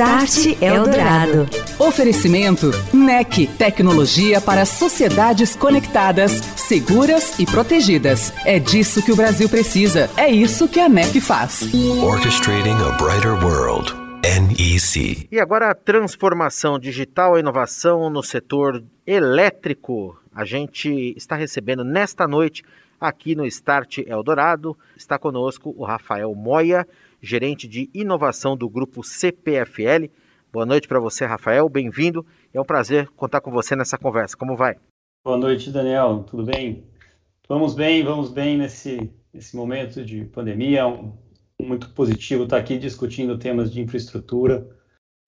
Start Eldorado. Oferecimento NEC, tecnologia para sociedades conectadas, seguras e protegidas. É disso que o Brasil precisa. É isso que a NEC faz. Orchestrating a brighter world. NEC. E agora a transformação digital e inovação no setor elétrico. A gente está recebendo nesta noite aqui no Start Eldorado. Está conosco o Rafael Moya gerente de inovação do grupo CPFL. Boa noite para você, Rafael. Bem-vindo. É um prazer contar com você nessa conversa. Como vai? Boa noite, Daniel. Tudo bem? Vamos bem, vamos bem nesse, nesse momento de pandemia. Um, muito positivo estar aqui discutindo temas de infraestrutura.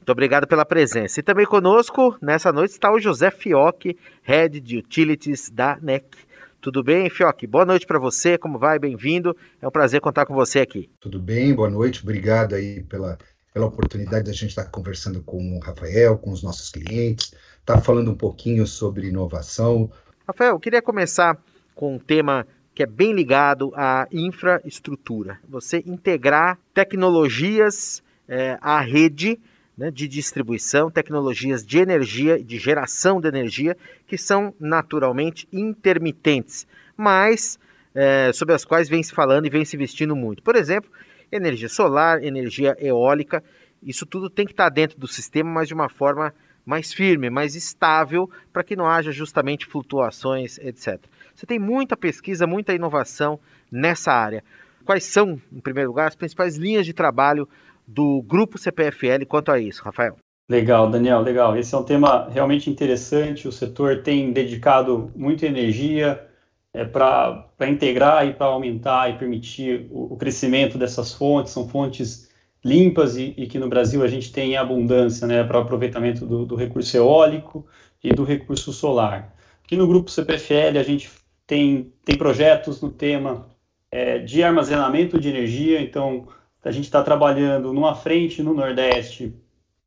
Muito obrigado pela presença. E também conosco nessa noite está o José Fioc, Head de Utilities da NEC. Tudo bem, Fioc? Boa noite para você, como vai? Bem-vindo. É um prazer contar com você aqui. Tudo bem, boa noite. Obrigado aí pela, pela oportunidade da gente estar conversando com o Rafael, com os nossos clientes, estar tá falando um pouquinho sobre inovação. Rafael, eu queria começar com um tema que é bem ligado à infraestrutura. Você integrar tecnologias é, à rede né, de distribuição, tecnologias de energia de geração de energia, que são naturalmente intermitentes, mas é, sobre as quais vem se falando e vem se investindo muito. Por exemplo, energia solar, energia eólica, isso tudo tem que estar dentro do sistema, mas de uma forma mais firme, mais estável, para que não haja justamente flutuações, etc. Você tem muita pesquisa, muita inovação nessa área. Quais são, em primeiro lugar, as principais linhas de trabalho do grupo CPFL quanto a isso, Rafael? Legal, Daniel, legal. Esse é um tema realmente interessante. O setor tem dedicado muita energia é, para integrar e para aumentar e permitir o, o, crescimento dessas fontes. São fontes limpas e, e, que no Brasil a gente tem abundância né, para aproveitamento do, do, recurso eólico e do recurso solar. Aqui no grupo CPFL a gente tem, tem projetos no tema é, de armazenamento de energia, então a gente está trabalhando numa frente no Nordeste,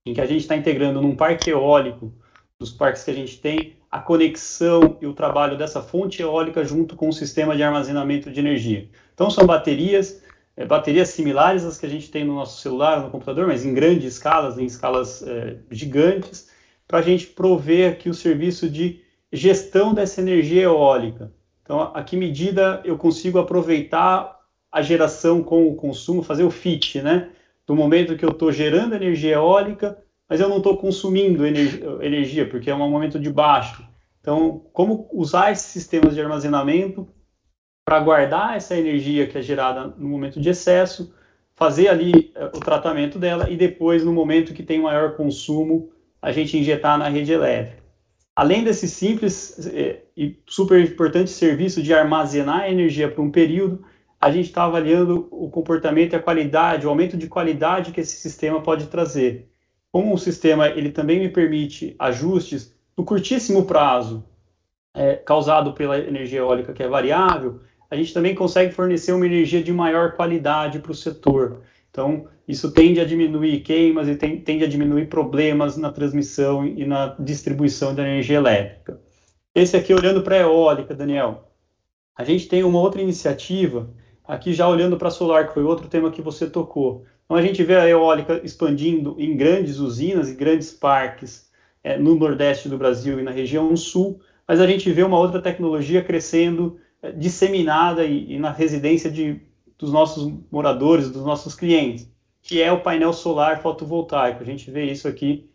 em que a gente está integrando num parque eólico, dos parques que a gente tem, a conexão e o trabalho dessa fonte eólica junto com o sistema de armazenamento de energia. Então, são baterias, é, baterias similares às que a gente tem no nosso celular, no computador, mas em grandes escalas, em escalas é, gigantes, para a gente prover aqui o serviço de gestão dessa energia eólica. Então, a que medida eu consigo aproveitar a geração com o consumo, fazer o fit, né? Do momento que eu estou gerando energia eólica, mas eu não estou consumindo energia, porque é um momento de baixo. Então, como usar esses sistemas de armazenamento para guardar essa energia que é gerada no momento de excesso, fazer ali eh, o tratamento dela e depois, no momento que tem maior consumo, a gente injetar na rede elétrica. Além desse simples eh, e super importante serviço de armazenar energia por um período, a gente está avaliando o comportamento e a qualidade, o aumento de qualidade que esse sistema pode trazer. Como o sistema ele também me permite ajustes no curtíssimo prazo, é, causado pela energia eólica que é variável, a gente também consegue fornecer uma energia de maior qualidade para o setor. Então, isso tende a diminuir queimas e tem, tende a diminuir problemas na transmissão e na distribuição da energia elétrica. Esse aqui, olhando para a eólica, Daniel, a gente tem uma outra iniciativa Aqui já olhando para solar, que foi outro tema que você tocou. Então a gente vê a eólica expandindo em grandes usinas e grandes parques é, no Nordeste do Brasil e na região Sul, mas a gente vê uma outra tecnologia crescendo, é, disseminada e, e na residência de, dos nossos moradores, dos nossos clientes, que é o painel solar fotovoltaico. A gente vê isso aqui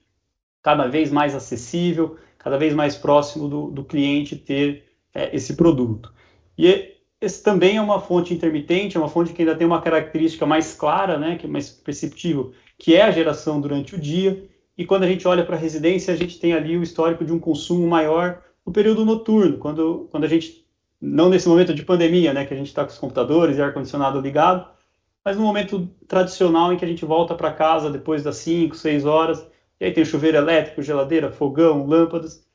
cada vez mais acessível, cada vez mais próximo do, do cliente ter é, esse produto. E esse também é uma fonte intermitente, é uma fonte que ainda tem uma característica mais clara, né, que é mais perceptível, que é a geração durante o dia. E quando a gente olha para a residência, a gente tem ali o histórico de um consumo maior no período noturno, quando, quando a gente, não nesse momento de pandemia, né, que a gente está com os computadores e ar-condicionado ligado, mas no momento tradicional em que a gente volta para casa depois das 5, 6 horas, e aí tem chuveiro elétrico, geladeira, fogão, lâmpadas.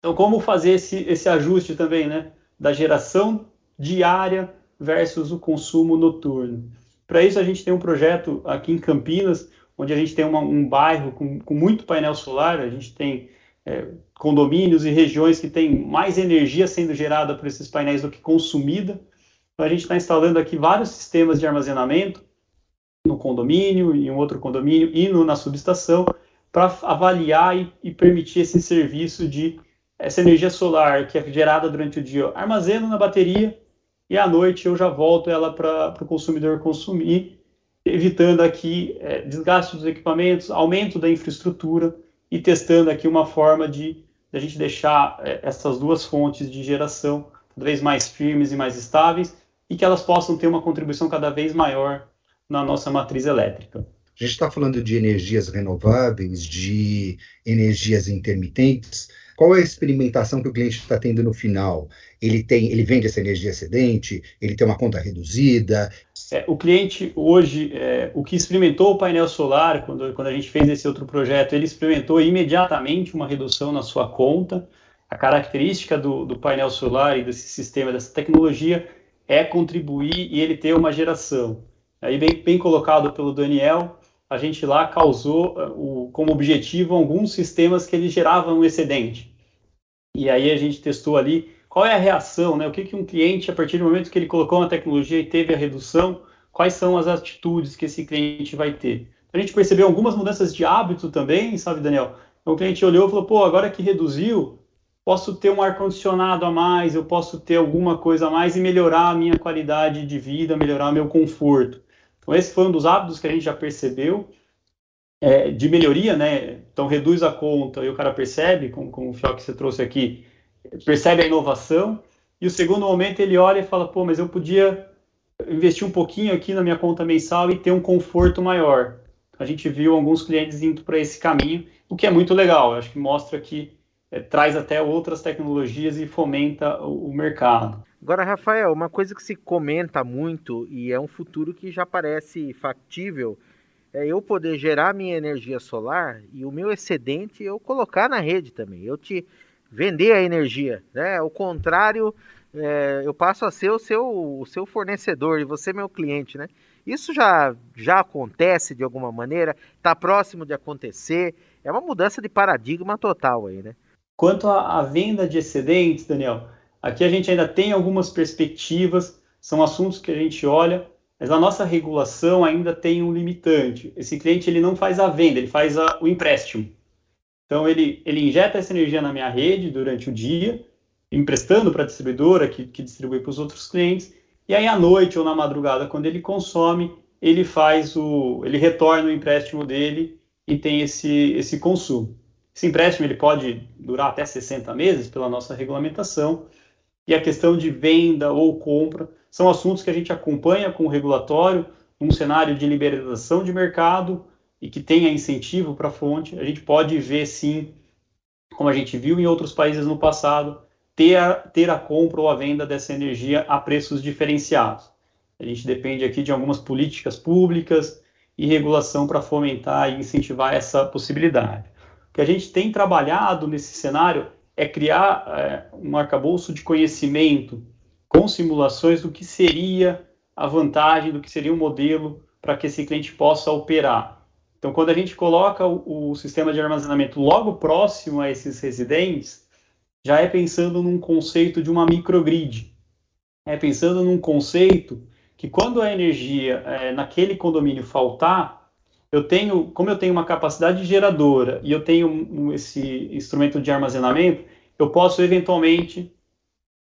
Então, como fazer esse, esse ajuste também, né? Da geração diária versus o consumo noturno. Para isso, a gente tem um projeto aqui em Campinas, onde a gente tem uma, um bairro com, com, muito painel solar, a gente tem é, condomínios e regiões que têm mais energia sendo gerada por esses painéis do que consumida. Então, a gente está instalando aqui vários sistemas de armazenamento no condomínio, em outro condomínio e no, na subestação, para avaliar e, e, permitir esse serviço de essa energia solar que é gerada durante o dia, armazeno na bateria e à noite eu já volto ela para o consumidor consumir, evitando aqui é, desgaste dos equipamentos, aumento da infraestrutura e testando aqui uma forma de, de a gente deixar é, essas duas fontes de geração cada vez mais firmes e mais estáveis e que elas possam ter uma contribuição cada vez maior na nossa matriz elétrica. A gente está falando de energias renováveis, de energias intermitentes. Qual é a experimentação que o cliente está tendo no final? Ele tem, ele vende essa energia excedente, ele tem uma conta reduzida. É, o cliente hoje, é, o que experimentou o painel solar, quando, quando a gente fez esse outro projeto, ele experimentou imediatamente uma redução na sua conta. A característica do, do painel solar e desse sistema, dessa tecnologia, é contribuir e ele ter uma geração. Aí, bem, bem colocado pelo Daniel, a gente lá causou uh, o, como objetivo alguns sistemas que eles geravam excedente. E aí a gente testou ali qual é a reação, né? O que, que um cliente, a partir do momento que ele colocou uma tecnologia e teve a redução, quais são as atitudes que esse cliente vai ter. A gente percebeu algumas mudanças de hábito também, sabe, Daniel? Então, o cliente olhou e falou, pô, agora que reduziu, posso ter um ar-condicionado a mais, eu posso ter alguma coisa a mais e melhorar a minha qualidade de vida, melhorar meu conforto. Então, esse foi um dos hábitos que a gente já percebeu é, de melhoria, né? Então, reduz a conta e o cara percebe, como, como o Fioc que você trouxe aqui, percebe a inovação. E o segundo momento, ele olha e fala: pô, mas eu podia investir um pouquinho aqui na minha conta mensal e ter um conforto maior. A gente viu alguns clientes indo para esse caminho, o que é muito legal. Eu acho que mostra que é, traz até outras tecnologias e fomenta o, o mercado. Agora, Rafael, uma coisa que se comenta muito e é um futuro que já parece factível é eu poder gerar minha energia solar e o meu excedente eu colocar na rede também. Eu te vender a energia, né? O contrário, é, eu passo a ser o seu, o seu fornecedor e você meu cliente, né? Isso já, já acontece de alguma maneira, está próximo de acontecer. É uma mudança de paradigma total aí, né? Quanto à venda de excedentes, Daniel, Aqui a gente ainda tem algumas perspectivas, são assuntos que a gente olha, mas a nossa regulação ainda tem um limitante. Esse cliente ele não faz a venda, ele faz a, o empréstimo. Então ele, ele injeta essa energia na minha rede durante o dia, emprestando para a distribuidora que, que distribui para os outros clientes, e aí à noite ou na madrugada, quando ele consome, ele faz o. ele retorna o empréstimo dele e tem esse, esse consumo. Esse empréstimo ele pode durar até 60 meses pela nossa regulamentação, e a questão de venda ou compra são assuntos que a gente acompanha com o regulatório, num cenário de liberalização de mercado e que tenha incentivo para a fonte. A gente pode ver, sim, como a gente viu em outros países no passado, ter a, ter a compra ou a venda dessa energia a preços diferenciados. A gente depende aqui de algumas políticas públicas e regulação para fomentar e incentivar essa possibilidade. Que a gente tem trabalhado nesse cenário é criar é, um arcabouço de conhecimento com simulações do que seria a vantagem, do que seria o modelo para que esse cliente possa operar. Então, quando a gente coloca o, o sistema de armazenamento logo próximo a esses residentes, já é pensando num conceito de uma microgrid. É pensando num conceito que quando a energia é, naquele condomínio faltar, eu tenho, como eu tenho uma capacidade geradora e eu tenho esse instrumento de armazenamento, eu posso eventualmente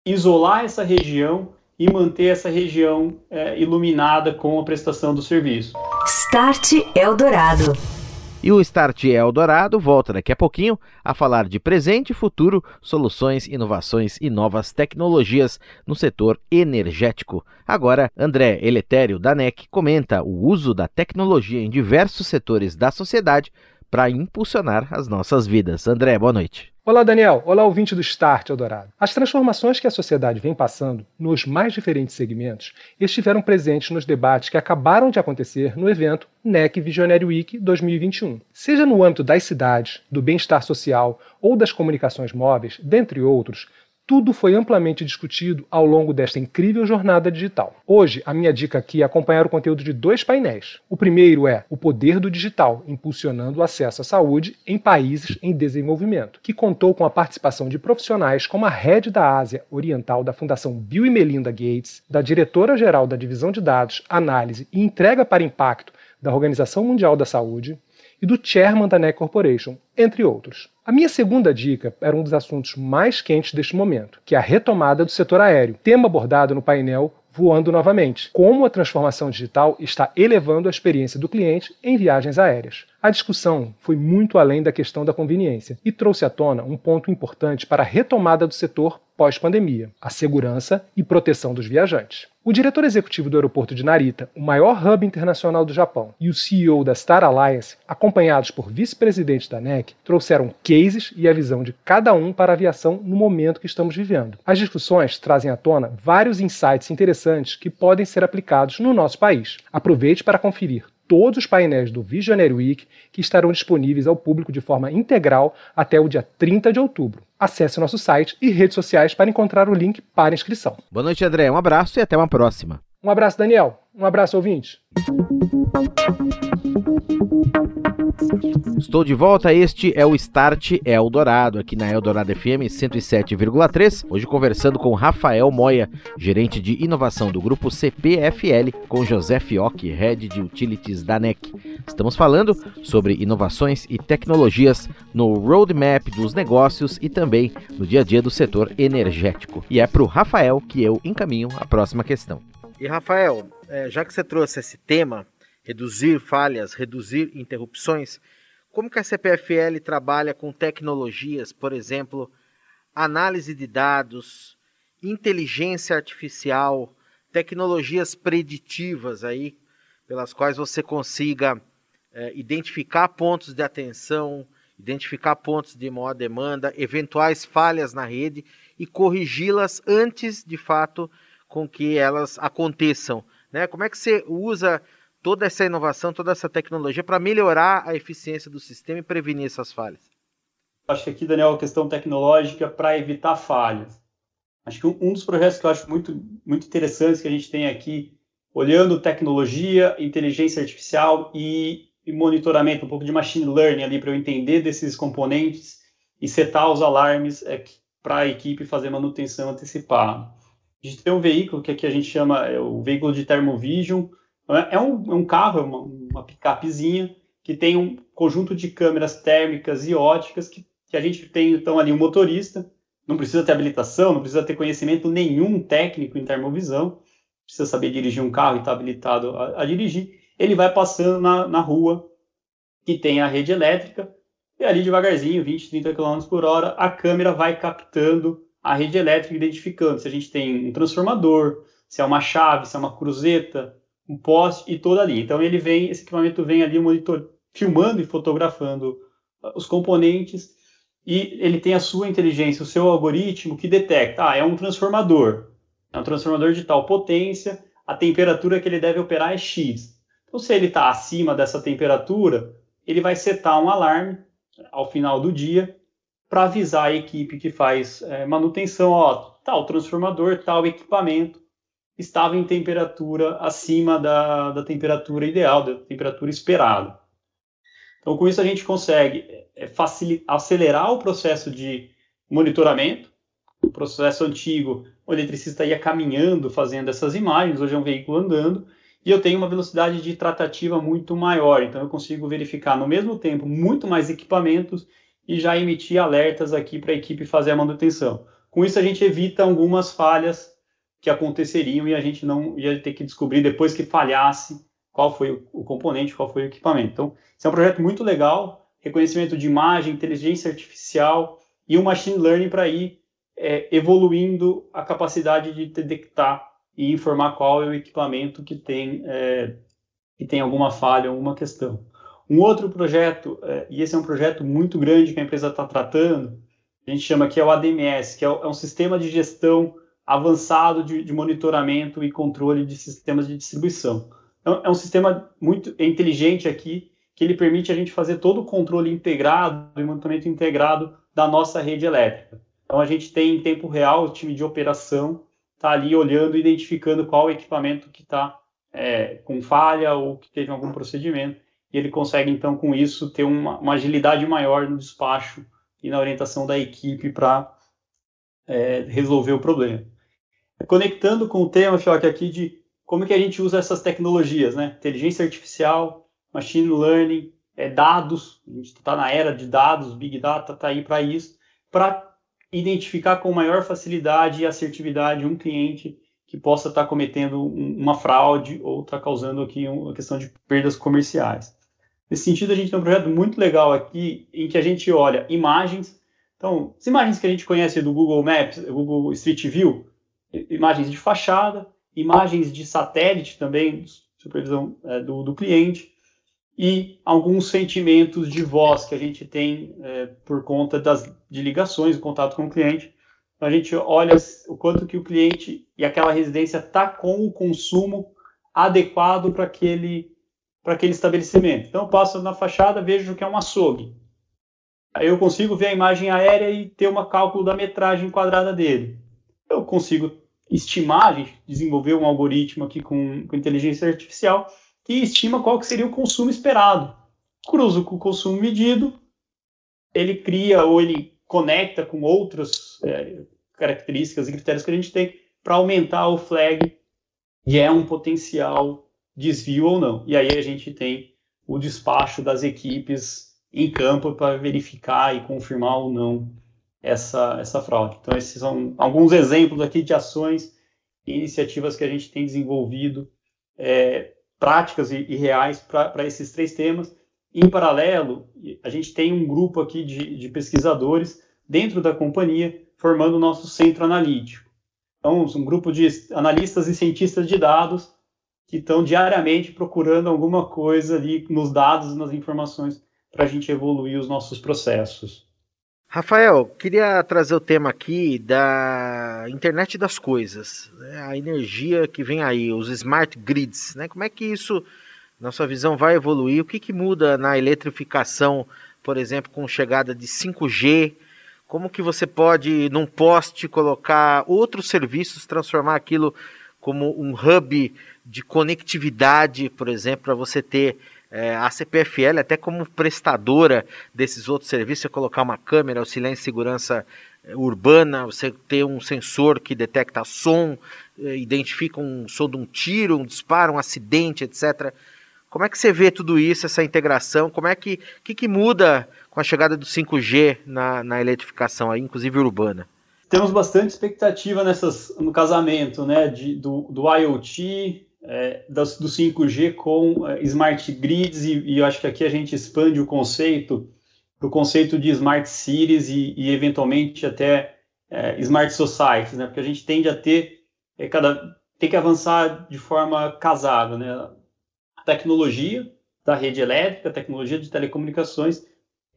isolar essa região e manter essa região é, iluminada com a prestação do serviço. Start Eldorado. E o Start Eldorado volta daqui a pouquinho a falar de presente e futuro, soluções, inovações e novas tecnologias no setor energético. Agora, André Eletério, da NEC, comenta o uso da tecnologia em diversos setores da sociedade para impulsionar as nossas vidas. André, boa noite. Olá, Daniel. Olá, ouvinte do Start Eldorado. As transformações que a sociedade vem passando nos mais diferentes segmentos estiveram presentes nos debates que acabaram de acontecer no evento NEC Visionary Week 2021. Seja no âmbito das cidades, do bem-estar social ou das comunicações móveis, dentre outros, tudo foi amplamente discutido ao longo desta incrível jornada digital. Hoje, a minha dica aqui é acompanhar o conteúdo de dois painéis. O primeiro é O Poder do Digital, impulsionando o acesso à saúde em países em desenvolvimento, que contou com a participação de profissionais como a head da Ásia Oriental da Fundação Bill e Melinda Gates, da diretora-geral da Divisão de Dados, Análise e Entrega para Impacto da Organização Mundial da Saúde, e do chairman da NEC Corporation, entre outros. A minha segunda dica era um dos assuntos mais quentes deste momento, que é a retomada do setor aéreo, tema abordado no painel Voando Novamente, como a transformação digital está elevando a experiência do cliente em viagens aéreas. A discussão foi muito além da questão da conveniência e trouxe à tona um ponto importante para a retomada do setor pós-pandemia: a segurança e proteção dos viajantes. O diretor executivo do aeroporto de Narita, o maior hub internacional do Japão, e o CEO da Star Alliance, acompanhados por vice-presidentes da NEC, trouxeram cases e a visão de cada um para a aviação no momento que estamos vivendo. As discussões trazem à tona vários insights interessantes que podem ser aplicados no nosso país. Aproveite para conferir todos os painéis do Visionary Week que estarão disponíveis ao público de forma integral até o dia 30 de outubro. Acesse nosso site e redes sociais para encontrar o link para inscrição. Boa noite, André. Um abraço e até uma próxima. Um abraço, Daniel. Um abraço, ouvinte. Estou de volta, este é o Start Eldorado, aqui na Eldorado FM 107,3. Hoje conversando com Rafael Moya, gerente de inovação do grupo CPFL, com José Fioc, head de utilities da NEC. Estamos falando sobre inovações e tecnologias no roadmap dos negócios e também no dia a dia do setor energético. E é para o Rafael que eu encaminho a próxima questão. E Rafael, é, já que você trouxe esse tema, reduzir falhas, reduzir interrupções, como que a CPFL trabalha com tecnologias, por exemplo, análise de dados, inteligência artificial, tecnologias preditivas aí, pelas quais você consiga é, identificar pontos de atenção, identificar pontos de maior demanda, eventuais falhas na rede e corrigi-las antes de fato com que elas aconteçam. Né? Como é que você usa toda essa inovação, toda essa tecnologia para melhorar a eficiência do sistema e prevenir essas falhas? Acho que aqui, Daniel, a questão tecnológica para evitar falhas. Acho que um dos projetos que eu acho muito, muito interessantes que a gente tem aqui, olhando tecnologia, inteligência artificial e, e monitoramento, um pouco de machine learning ali para eu entender desses componentes e setar os alarmes é, para a equipe fazer manutenção antecipada. A gente tem um veículo que aqui a gente chama é, o veículo de Thermovision. É um, é um carro, é uma, uma picapezinha, que tem um conjunto de câmeras térmicas e óticas que, que a gente tem, então, ali um motorista. Não precisa ter habilitação, não precisa ter conhecimento nenhum técnico em termovisão. Precisa saber dirigir um carro e estar tá habilitado a, a dirigir. Ele vai passando na, na rua que tem a rede elétrica e ali devagarzinho, 20, 30 km por hora, a câmera vai captando a rede elétrica identificando se a gente tem um transformador, se é uma chave, se é uma cruzeta, um poste e toda ali. Então ele vem, esse equipamento vem ali monitor, filmando e fotografando uh, os componentes e ele tem a sua inteligência, o seu algoritmo que detecta, ah, é um transformador, é um transformador de tal potência, a temperatura que ele deve operar é X. Então se ele está acima dessa temperatura, ele vai setar um alarme ao final do dia para avisar a equipe que faz é, manutenção, ó, tal transformador, tal equipamento estava em temperatura acima da, da temperatura ideal, da temperatura esperada. Então, com isso, a gente consegue é, facilitar, acelerar o processo de monitoramento. O processo antigo, o eletricista ia caminhando, fazendo essas imagens, hoje é um veículo andando, e eu tenho uma velocidade de tratativa muito maior, então eu consigo verificar no mesmo tempo muito mais equipamentos e já emitir alertas aqui para a equipe fazer a manutenção. Com isso, a gente evita algumas falhas que aconteceriam e a gente não ia ter que descobrir depois que falhasse qual foi o componente, qual foi o equipamento. Então, esse é um projeto muito legal, reconhecimento de imagem, inteligência artificial e o machine learning para ir é, evoluindo a capacidade de detectar e informar qual é o equipamento que tem, é, que tem alguma falha, alguma questão. Um outro projeto, é, e esse é um projeto muito grande que a empresa está tratando, a gente chama que é o ADMS, que é, é um sistema de gestão avançado de, de, monitoramento e controle de sistemas de distribuição. Então, é um sistema muito inteligente aqui, que ele permite a gente fazer todo o controle integrado e monitoramento integrado da nossa rede elétrica. Então, a gente tem em tempo real o time de operação está ali olhando identificando qual equipamento que está é, com falha ou que teve algum procedimento e ele consegue, então, com isso, ter uma, uma agilidade maior no despacho e na orientação da equipe para é, resolver o problema. Conectando com o tema, Fioc, aqui de como que a gente usa essas tecnologias, né? Inteligência artificial, machine learning, é, dados, a gente está na era de dados, Big Data está aí para isso, para identificar com maior facilidade e assertividade um cliente que possa estar tá cometendo uma fraude ou está causando aqui uma questão de perdas comerciais. Nesse sentido, a gente tem um projeto muito legal aqui em que a gente olha imagens. Então, as imagens que a gente conhece do Google Maps, Google Street View, imagens de fachada, imagens de satélite também, supervisão é, do, do, cliente, e alguns sentimentos de voz que a gente tem é, por conta das, de ligações, o contato com o cliente. Então, a gente olha o quanto que o cliente e aquela residência está com o consumo adequado para aquele aquele estabelecimento. Então, eu passo na fachada, vejo que é um açougue. Aí eu consigo ver a imagem aérea e ter um cálculo da metragem quadrada dele. Eu consigo estimar, a gente desenvolveu um algoritmo aqui com, com inteligência artificial que estima qual que seria o consumo esperado. Cruzo com o consumo medido, ele cria ou ele conecta com outras é, características e critérios que a gente tem para aumentar o flag, e é um potencial desvio ou não. E aí a gente tem o despacho das equipes em campo para verificar e confirmar ou não essa, essa fraude. Então, esses são alguns exemplos aqui de ações e iniciativas que a gente tem desenvolvido, é, práticas e, e reais para esses três temas. Em paralelo, a gente tem um grupo aqui de, de pesquisadores dentro da companhia formando o nosso centro analítico. Então, um grupo de analistas e cientistas de dados que estão diariamente procurando alguma coisa ali nos dados, nas informações, para a gente evoluir os nossos processos. Rafael, queria trazer o tema aqui da internet das coisas, né? a energia que vem aí, os smart grids, né? Como é que isso, na sua visão, vai evoluir? O que, que muda na eletrificação, por exemplo, com chegada de 5G? Como que você pode, num poste, colocar outros serviços, transformar aquilo como um hub de conectividade, por exemplo, para você ter é, a CPFL até como prestadora desses outros serviços, você colocar uma câmera, auxiliar em segurança é, urbana, você ter um sensor que detecta som, é, identifica um som de um tiro, um disparo, um acidente, etc. Como é que você vê tudo isso, essa integração? Como é que, que, que muda com a chegada do 5G na, na eletrificação, aí, inclusive urbana? Temos bastante expectativa nessas, no casamento né, de, do, do IoT, é, do, do 5G com é, smart grids e, e, eu acho que aqui a gente expande o conceito para o conceito de smart cities e, e eventualmente até é, smart societies, né? Porque a gente tende a ter é, cada tem que avançar de forma casada, né? A tecnologia da rede elétrica, a tecnologia de telecomunicações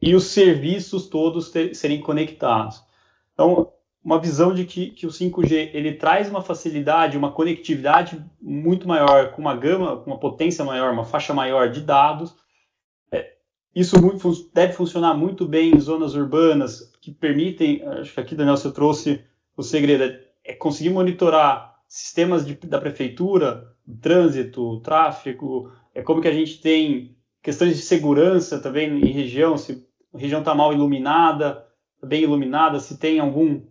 e os serviços todos ter, serem conectados. Então, uma visão de que, que o 5G ele traz uma facilidade, uma conectividade muito maior, com uma gama, com uma potência maior, uma faixa maior de dados. É, isso deve funcionar muito bem em zonas urbanas que permitem, acho que aqui, Daniel, você trouxe o segredo, é, é conseguir monitorar sistemas de, da prefeitura, trânsito, tráfego, é como que a gente tem questões de segurança também em região, se a região está mal iluminada, bem iluminada, se tem algum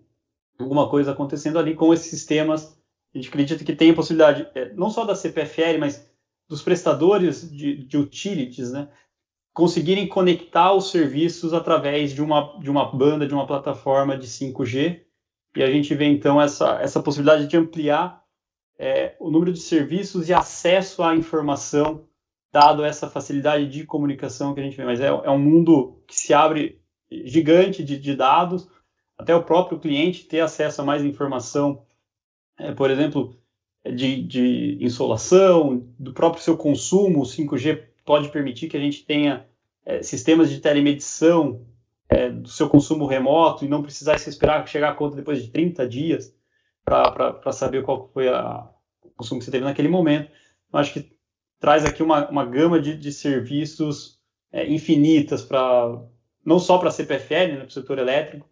alguma coisa acontecendo ali com esses sistemas. A gente acredita que tem a possibilidade, é, não só da CPFL, mas dos prestadores de, de utilities, né, conseguirem conectar os serviços através de uma, de uma banda, de uma plataforma de 5G. E a gente vê, então, essa, essa possibilidade de ampliar é, o número de serviços e acesso à informação, dado essa facilidade de comunicação que a gente vê. Mas é, é um mundo que se abre gigante de, de dados, até o próprio cliente ter acesso a mais informação, é, por exemplo, de, de insolação, do próprio seu consumo, o 5G pode permitir que a gente tenha é, sistemas de telemedição é, do seu consumo remoto e não precisar se esperar chegar a conta depois de 30 dias para saber qual foi a, o consumo que você teve naquele momento. Eu acho que traz aqui uma, uma gama de, de serviços é, infinitas para não só para a CPFL, né, para o setor elétrico,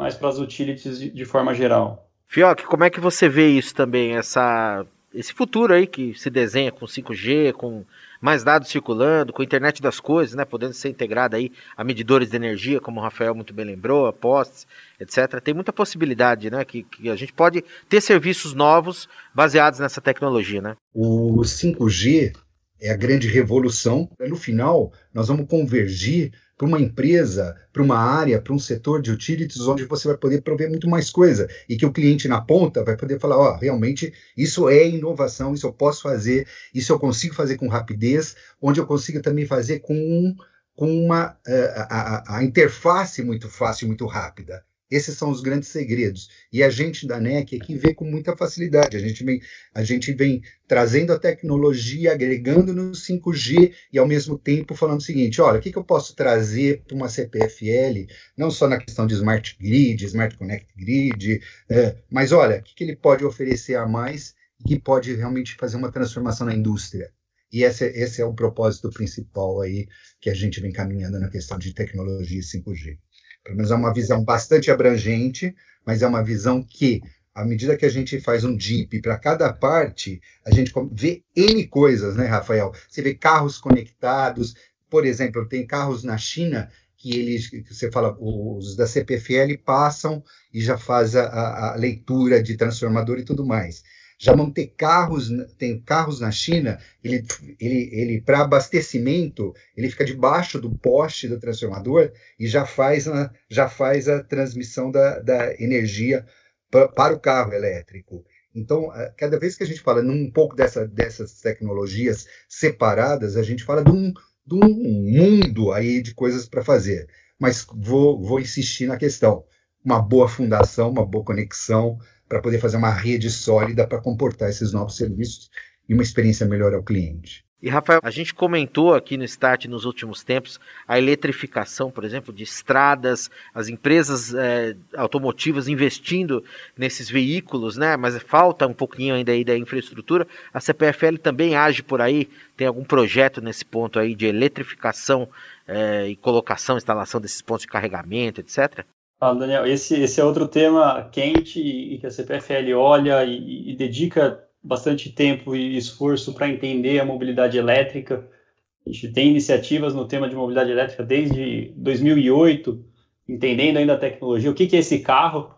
mas para as utilities de, de forma geral. Fioc, como é que você vê isso também, essa, esse futuro aí que se desenha com 5G, com mais dados circulando, com a internet das coisas, né, podendo ser integrada aí a medidores de energia, como o Rafael muito bem lembrou, a postes, etc. Tem muita possibilidade, né, que, que a gente pode ter serviços novos baseados nessa tecnologia, né? O 5G é a grande revolução. No final, nós vamos convergir para uma empresa, para uma área, para um setor de utilities, onde você vai poder prover muito mais coisa e que o cliente na ponta vai poder falar: ó, oh, realmente isso é inovação, isso eu posso fazer, isso eu consigo fazer com rapidez, onde eu consigo também fazer com, com uma eh, a, a, a interface muito fácil, muito rápida. Esses são os grandes segredos. E a gente da NEC aqui vê com muita facilidade. A gente vem, a gente vem trazendo a tecnologia, agregando no 5G e, ao mesmo tempo, falando o seguinte: olha, o que, que eu posso trazer para uma CPFL, não só na questão de Smart Grid, Smart Connect Grid, é, mas olha, o que, que ele pode oferecer a mais e que pode realmente fazer uma transformação na indústria. E esse, esse é o propósito principal aí que a gente vem caminhando na questão de tecnologia 5G. Pelo menos é uma visão bastante abrangente, mas é uma visão que, à medida que a gente faz um DIP para cada parte, a gente vê N coisas, né, Rafael? Você vê carros conectados, por exemplo, tem carros na China que eles, que você fala, os da CPFL passam e já faz a, a leitura de transformador e tudo mais. Já vão ter carros, tem carros na China, ele, ele, ele para abastecimento, ele fica debaixo do poste do transformador e já faz a, já faz a transmissão da, da energia pra, para o carro elétrico. Então, cada vez que a gente fala num pouco dessa, dessas tecnologias separadas, a gente fala de um, de um mundo aí de coisas para fazer. Mas vou, vou insistir na questão. Uma boa fundação, uma boa conexão, para poder fazer uma rede sólida para comportar esses novos serviços e uma experiência melhor ao cliente. E Rafael, a gente comentou aqui no Start nos últimos tempos a eletrificação, por exemplo, de estradas, as empresas é, automotivas investindo nesses veículos, né? Mas falta um pouquinho ainda aí da infraestrutura. A CPFL também age por aí, tem algum projeto nesse ponto aí de eletrificação é, e colocação, instalação desses pontos de carregamento, etc. Fala, Daniel. Esse, esse é outro tema quente e que a CPFL olha e, e dedica bastante tempo e esforço para entender a mobilidade elétrica. A gente tem iniciativas no tema de mobilidade elétrica desde 2008, entendendo ainda a tecnologia. O que, que é esse carro?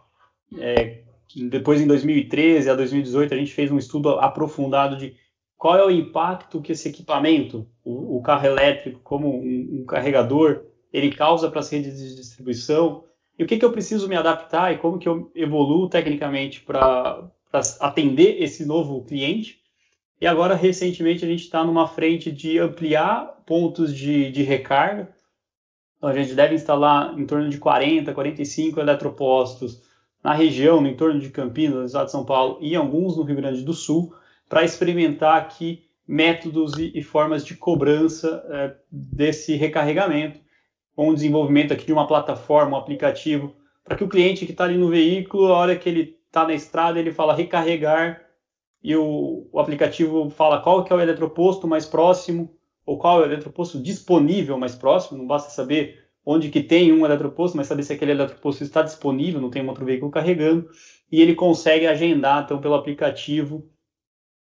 É, depois, em 2013 a 2018, a gente fez um estudo aprofundado de qual é o impacto que esse equipamento, o, o carro elétrico, como um, um carregador, ele causa para as redes de distribuição e o que, que eu preciso me adaptar e como que eu evoluo tecnicamente para atender esse novo cliente. E agora, recentemente, a gente está numa frente de ampliar pontos de, de recarga. Então, a gente deve instalar em torno de 40, 45 eletropostos na região, no entorno de Campinas, no estado de São Paulo, e alguns no Rio Grande do Sul, para experimentar aqui métodos e, e formas de cobrança é, desse recarregamento com o desenvolvimento aqui de uma plataforma, um aplicativo, para que o cliente que está ali no veículo, a hora que ele está na estrada, ele fala recarregar e o, o, aplicativo fala qual que é o eletroposto mais próximo ou qual é o eletroposto disponível mais próximo, não basta saber onde que tem um eletroposto, mas saber se aquele eletroposto está disponível, não tem um outro veículo carregando, e ele consegue agendar, então, pelo aplicativo,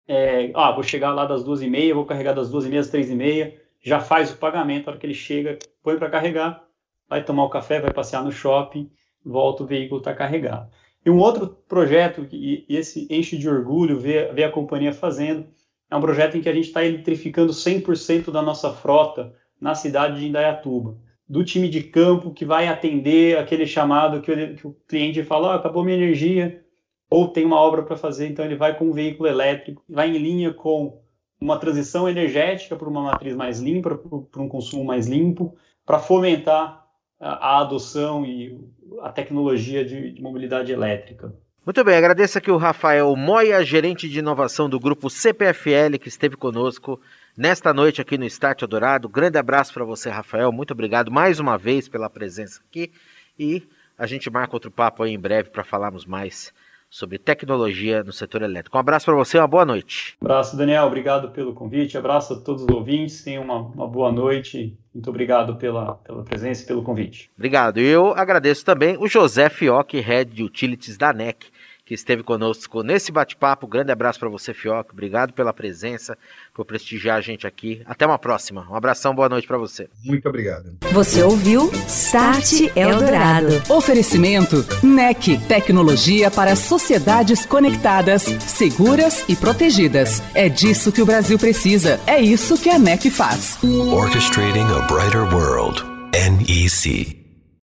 é, ah, vou chegar lá das duas e meia, vou carregar das duas e meia às três e meia, já faz o pagamento, a hora que ele chega, põe para carregar, vai tomar o café, vai passear no shopping, volta, o veículo está carregado. E um outro projeto, e esse enche de orgulho ver, ver a companhia fazendo, é um projeto em que a gente está eletrificando 100% da nossa frota na cidade de Indaiatuba. Do time de campo que vai atender aquele chamado que o, que o cliente fala: acabou minha energia, ou tem uma obra para fazer, então ele vai com um veículo elétrico, vai em linha com uma transição energética para uma matriz mais limpa, para um consumo mais limpo, para fomentar a, adoção e a tecnologia de, de, mobilidade elétrica. Muito bem, agradeço aqui o Rafael Moia, gerente de inovação do grupo CPFL, que esteve conosco nesta noite aqui no Start Eldorado. Grande abraço para você, Rafael. Muito obrigado mais uma vez pela presença aqui e a gente marca outro papo aí em breve para falarmos mais sobre tecnologia no setor elétrico. Um abraço para você, uma boa noite. abraço, Daniel. Obrigado pelo convite. Abraço a todos os ouvintes. Tenham uma, uma boa noite. Muito obrigado pela, pela presença e pelo convite. Obrigado. Eu agradeço também o José Fioc, Head de Utilities da NEC, que esteve conosco nesse bate-papo. Grande abraço para você, Fioc. Obrigado pela presença, por prestigiar a gente aqui. Até uma próxima. Um abração, boa noite para você. Muito obrigado. Você ouviu Start Eldorado. Oferecimento NEC, tecnologia para sociedades conectadas, seguras e protegidas. É disso que o Brasil precisa. É isso que a NEC faz. Orchestrating a brighter world. NEC.